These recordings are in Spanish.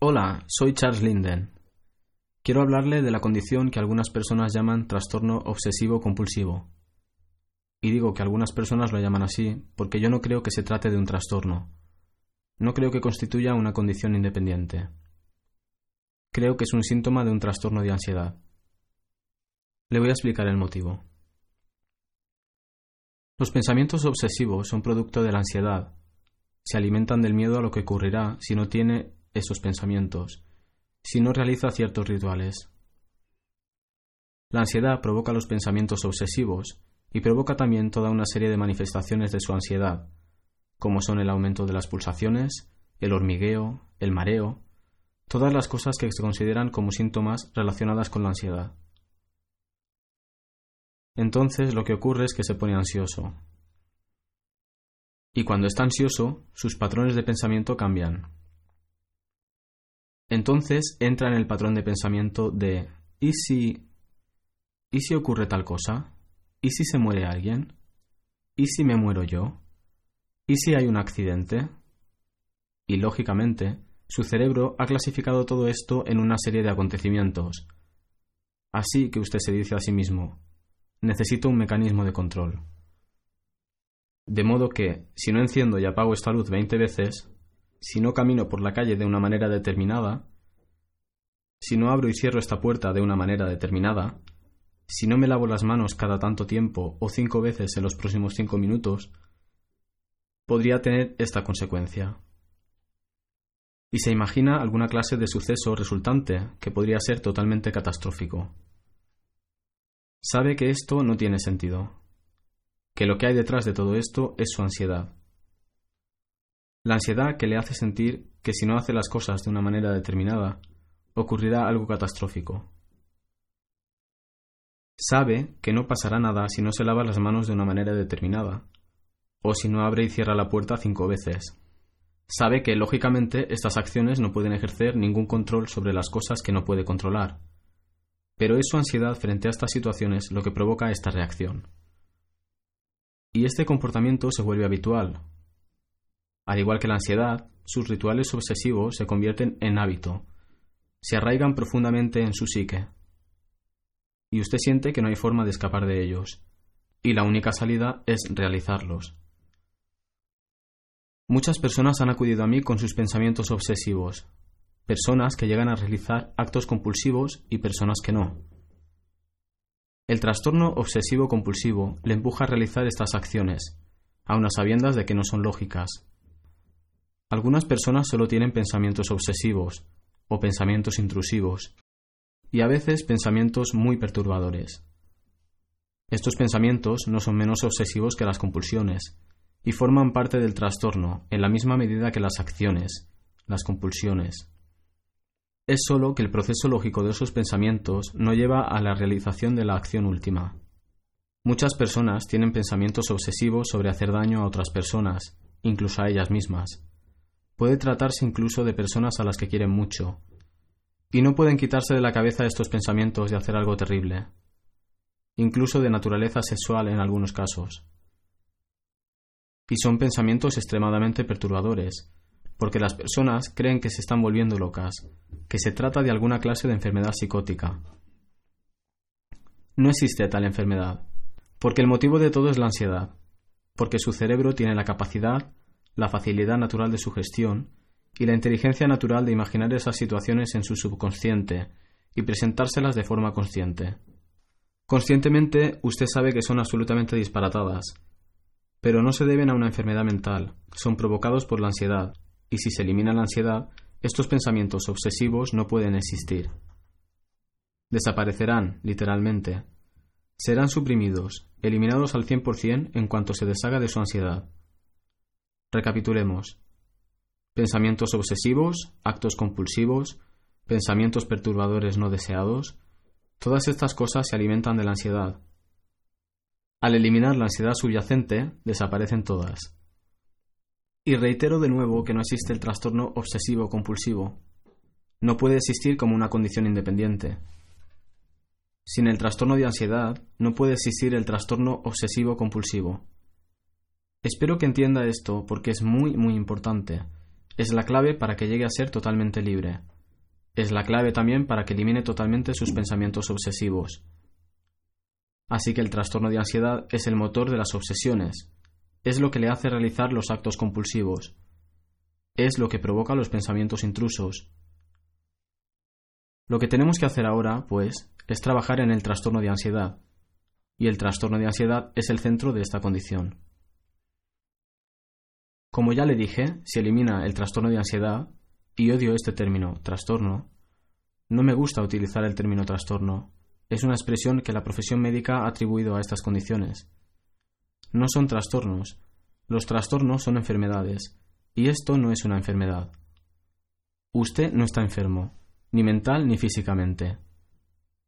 Hola, soy Charles Linden. Quiero hablarle de la condición que algunas personas llaman trastorno obsesivo compulsivo. Y digo que algunas personas lo llaman así porque yo no creo que se trate de un trastorno. No creo que constituya una condición independiente. Creo que es un síntoma de un trastorno de ansiedad. Le voy a explicar el motivo. Los pensamientos obsesivos son producto de la ansiedad. Se alimentan del miedo a lo que ocurrirá si no tiene esos pensamientos, si no realiza ciertos rituales. La ansiedad provoca los pensamientos obsesivos y provoca también toda una serie de manifestaciones de su ansiedad, como son el aumento de las pulsaciones, el hormigueo, el mareo, todas las cosas que se consideran como síntomas relacionadas con la ansiedad. Entonces lo que ocurre es que se pone ansioso. Y cuando está ansioso, sus patrones de pensamiento cambian. Entonces entra en el patrón de pensamiento de ¿y si ¿y si ocurre tal cosa? ¿Y si se muere alguien? ¿Y si me muero yo? ¿Y si hay un accidente? Y lógicamente, su cerebro ha clasificado todo esto en una serie de acontecimientos. Así que usted se dice a sí mismo, necesito un mecanismo de control. De modo que, si no enciendo y apago esta luz veinte veces, si no camino por la calle de una manera determinada, si no abro y cierro esta puerta de una manera determinada, si no me lavo las manos cada tanto tiempo o cinco veces en los próximos cinco minutos, podría tener esta consecuencia. Y se imagina alguna clase de suceso resultante que podría ser totalmente catastrófico. Sabe que esto no tiene sentido, que lo que hay detrás de todo esto es su ansiedad. La ansiedad que le hace sentir que si no hace las cosas de una manera determinada, ocurrirá algo catastrófico. Sabe que no pasará nada si no se lava las manos de una manera determinada, o si no abre y cierra la puerta cinco veces. Sabe que, lógicamente, estas acciones no pueden ejercer ningún control sobre las cosas que no puede controlar. Pero es su ansiedad frente a estas situaciones lo que provoca esta reacción. Y este comportamiento se vuelve habitual, al igual que la ansiedad, sus rituales obsesivos se convierten en hábito, se arraigan profundamente en su psique. Y usted siente que no hay forma de escapar de ellos, y la única salida es realizarlos. Muchas personas han acudido a mí con sus pensamientos obsesivos, personas que llegan a realizar actos compulsivos y personas que no. El trastorno obsesivo compulsivo le empuja a realizar estas acciones, aun a sabiendas de que no son lógicas, algunas personas solo tienen pensamientos obsesivos o pensamientos intrusivos y a veces pensamientos muy perturbadores. Estos pensamientos no son menos obsesivos que las compulsiones y forman parte del trastorno en la misma medida que las acciones, las compulsiones. Es solo que el proceso lógico de esos pensamientos no lleva a la realización de la acción última. Muchas personas tienen pensamientos obsesivos sobre hacer daño a otras personas, incluso a ellas mismas, Puede tratarse incluso de personas a las que quieren mucho, y no pueden quitarse de la cabeza estos pensamientos de hacer algo terrible, incluso de naturaleza sexual en algunos casos. Y son pensamientos extremadamente perturbadores, porque las personas creen que se están volviendo locas, que se trata de alguna clase de enfermedad psicótica. No existe tal enfermedad, porque el motivo de todo es la ansiedad, porque su cerebro tiene la capacidad la facilidad natural de su gestión y la inteligencia natural de imaginar esas situaciones en su subconsciente y presentárselas de forma consciente. Conscientemente usted sabe que son absolutamente disparatadas, pero no se deben a una enfermedad mental, son provocados por la ansiedad, y si se elimina la ansiedad, estos pensamientos obsesivos no pueden existir. Desaparecerán, literalmente. Serán suprimidos, eliminados al 100% en cuanto se deshaga de su ansiedad. Recapitulemos. Pensamientos obsesivos, actos compulsivos, pensamientos perturbadores no deseados, todas estas cosas se alimentan de la ansiedad. Al eliminar la ansiedad subyacente, desaparecen todas. Y reitero de nuevo que no existe el trastorno obsesivo compulsivo. No puede existir como una condición independiente. Sin el trastorno de ansiedad, no puede existir el trastorno obsesivo compulsivo. Espero que entienda esto porque es muy, muy importante. Es la clave para que llegue a ser totalmente libre. Es la clave también para que elimine totalmente sus pensamientos obsesivos. Así que el trastorno de ansiedad es el motor de las obsesiones, es lo que le hace realizar los actos compulsivos, es lo que provoca los pensamientos intrusos. Lo que tenemos que hacer ahora, pues, es trabajar en el trastorno de ansiedad, y el trastorno de ansiedad es el centro de esta condición. Como ya le dije, si elimina el trastorno de ansiedad, y odio este término, trastorno, no me gusta utilizar el término trastorno, es una expresión que la profesión médica ha atribuido a estas condiciones. No son trastornos. Los trastornos son enfermedades, y esto no es una enfermedad. Usted no está enfermo, ni mental ni físicamente.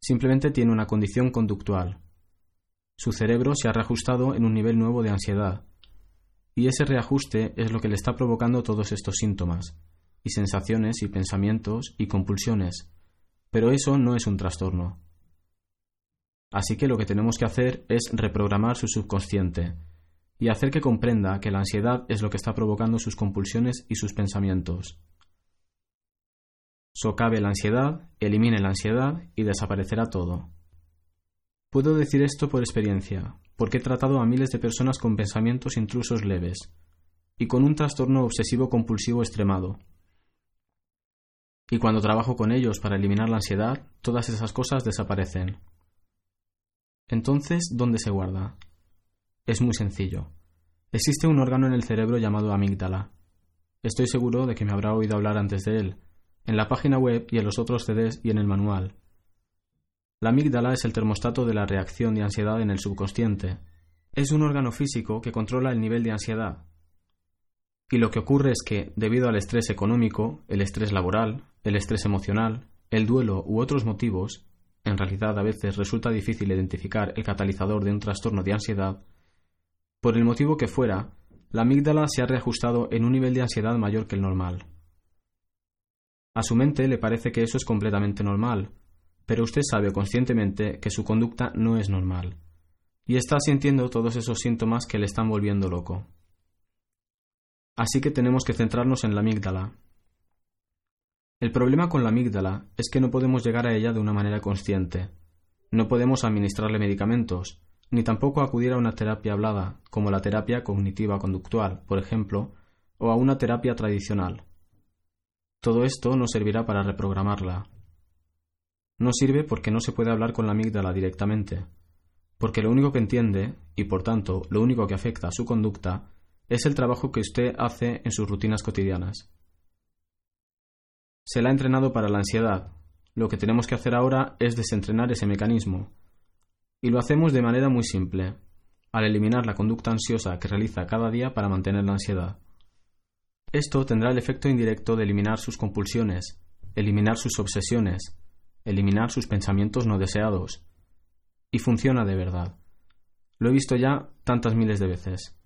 Simplemente tiene una condición conductual. Su cerebro se ha reajustado en un nivel nuevo de ansiedad, y ese reajuste es lo que le está provocando todos estos síntomas, y sensaciones y pensamientos y compulsiones. Pero eso no es un trastorno. Así que lo que tenemos que hacer es reprogramar su subconsciente y hacer que comprenda que la ansiedad es lo que está provocando sus compulsiones y sus pensamientos. Socave la ansiedad, elimine la ansiedad y desaparecerá todo. Puedo decir esto por experiencia, porque he tratado a miles de personas con pensamientos intrusos leves y con un trastorno obsesivo compulsivo extremado. Y cuando trabajo con ellos para eliminar la ansiedad, todas esas cosas desaparecen. Entonces, ¿dónde se guarda? Es muy sencillo. Existe un órgano en el cerebro llamado amígdala. Estoy seguro de que me habrá oído hablar antes de él, en la página web y en los otros CDs y en el manual. La amígdala es el termostato de la reacción de ansiedad en el subconsciente. Es un órgano físico que controla el nivel de ansiedad. Y lo que ocurre es que, debido al estrés económico, el estrés laboral, el estrés emocional, el duelo u otros motivos, en realidad a veces resulta difícil identificar el catalizador de un trastorno de ansiedad, por el motivo que fuera, la amígdala se ha reajustado en un nivel de ansiedad mayor que el normal. A su mente le parece que eso es completamente normal, pero usted sabe conscientemente que su conducta no es normal, y está sintiendo todos esos síntomas que le están volviendo loco. Así que tenemos que centrarnos en la amígdala, el problema con la amígdala es que no podemos llegar a ella de una manera consciente. No podemos administrarle medicamentos, ni tampoco acudir a una terapia hablada, como la terapia cognitiva conductual, por ejemplo, o a una terapia tradicional. Todo esto no servirá para reprogramarla. No sirve porque no se puede hablar con la amígdala directamente, porque lo único que entiende, y por tanto lo único que afecta a su conducta, es el trabajo que usted hace en sus rutinas cotidianas. Se la ha entrenado para la ansiedad. Lo que tenemos que hacer ahora es desentrenar ese mecanismo. Y lo hacemos de manera muy simple, al eliminar la conducta ansiosa que realiza cada día para mantener la ansiedad. Esto tendrá el efecto indirecto de eliminar sus compulsiones, eliminar sus obsesiones, eliminar sus pensamientos no deseados. Y funciona de verdad. Lo he visto ya tantas miles de veces.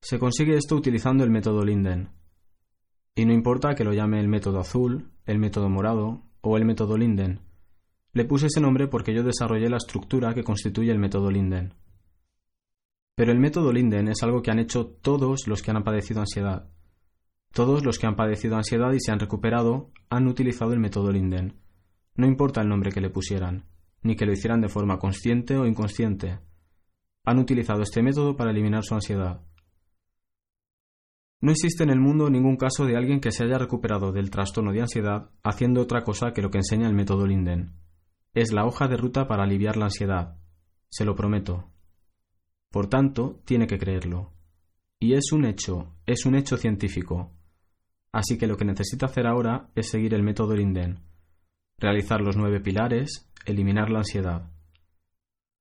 Se consigue esto utilizando el método Linden, y no importa que lo llame el método azul, el método morado o el método Linden. Le puse ese nombre porque yo desarrollé la estructura que constituye el método Linden. Pero el método Linden es algo que han hecho todos los que han padecido ansiedad. Todos los que han padecido ansiedad y se han recuperado han utilizado el método Linden. No importa el nombre que le pusieran, ni que lo hicieran de forma consciente o inconsciente. Han utilizado este método para eliminar su ansiedad. No existe en el mundo ningún caso de alguien que se haya recuperado del trastorno de ansiedad haciendo otra cosa que lo que enseña el método Linden. Es la hoja de ruta para aliviar la ansiedad. Se lo prometo. Por tanto, tiene que creerlo. Y es un hecho, es un hecho científico. Así que lo que necesita hacer ahora es seguir el método Linden. Realizar los nueve pilares, eliminar la ansiedad.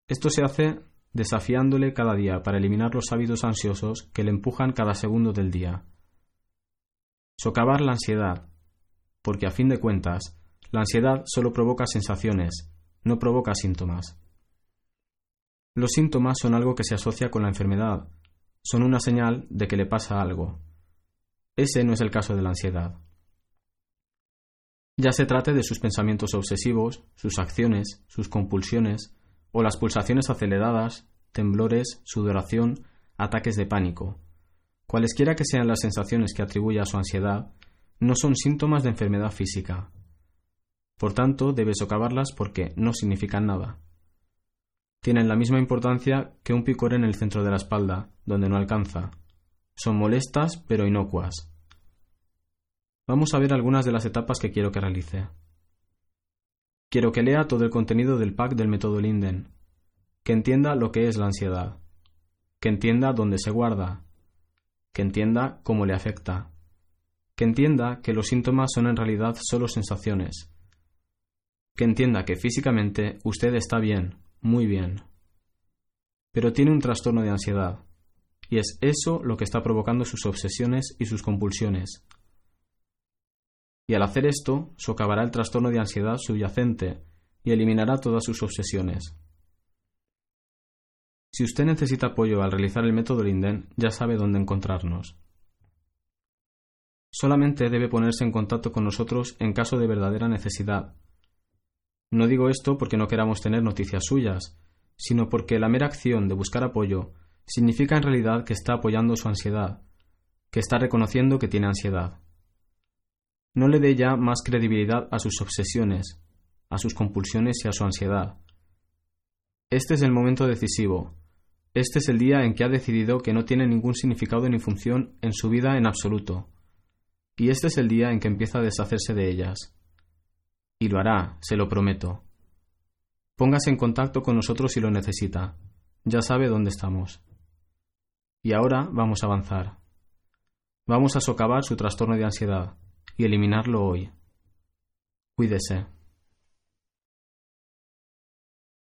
Esto se hace desafiándole cada día para eliminar los hábitos ansiosos que le empujan cada segundo del día. Socavar la ansiedad, porque a fin de cuentas, la ansiedad solo provoca sensaciones, no provoca síntomas. Los síntomas son algo que se asocia con la enfermedad, son una señal de que le pasa algo. Ese no es el caso de la ansiedad. Ya se trate de sus pensamientos obsesivos, sus acciones, sus compulsiones, o las pulsaciones aceleradas, temblores, sudoración, ataques de pánico. Cualesquiera que sean las sensaciones que atribuye a su ansiedad, no son síntomas de enfermedad física. Por tanto, debe socavarlas porque no significan nada. Tienen la misma importancia que un picor en el centro de la espalda, donde no alcanza. Son molestas pero inocuas. Vamos a ver algunas de las etapas que quiero que realice. Quiero que lea todo el contenido del pack del método Linden, que entienda lo que es la ansiedad, que entienda dónde se guarda, que entienda cómo le afecta, que entienda que los síntomas son en realidad solo sensaciones, que entienda que físicamente usted está bien, muy bien, pero tiene un trastorno de ansiedad, y es eso lo que está provocando sus obsesiones y sus compulsiones. Y al hacer esto, socavará el trastorno de ansiedad subyacente y eliminará todas sus obsesiones. Si usted necesita apoyo al realizar el método Linden, ya sabe dónde encontrarnos. Solamente debe ponerse en contacto con nosotros en caso de verdadera necesidad. No digo esto porque no queramos tener noticias suyas, sino porque la mera acción de buscar apoyo significa en realidad que está apoyando su ansiedad, que está reconociendo que tiene ansiedad. No le dé ya más credibilidad a sus obsesiones, a sus compulsiones y a su ansiedad. Este es el momento decisivo, este es el día en que ha decidido que no tiene ningún significado ni función en su vida en absoluto. Y este es el día en que empieza a deshacerse de ellas. Y lo hará, se lo prometo. Póngase en contacto con nosotros si lo necesita. Ya sabe dónde estamos. Y ahora vamos a avanzar. Vamos a socavar su trastorno de ansiedad y eliminarlo hoy. Cuídese.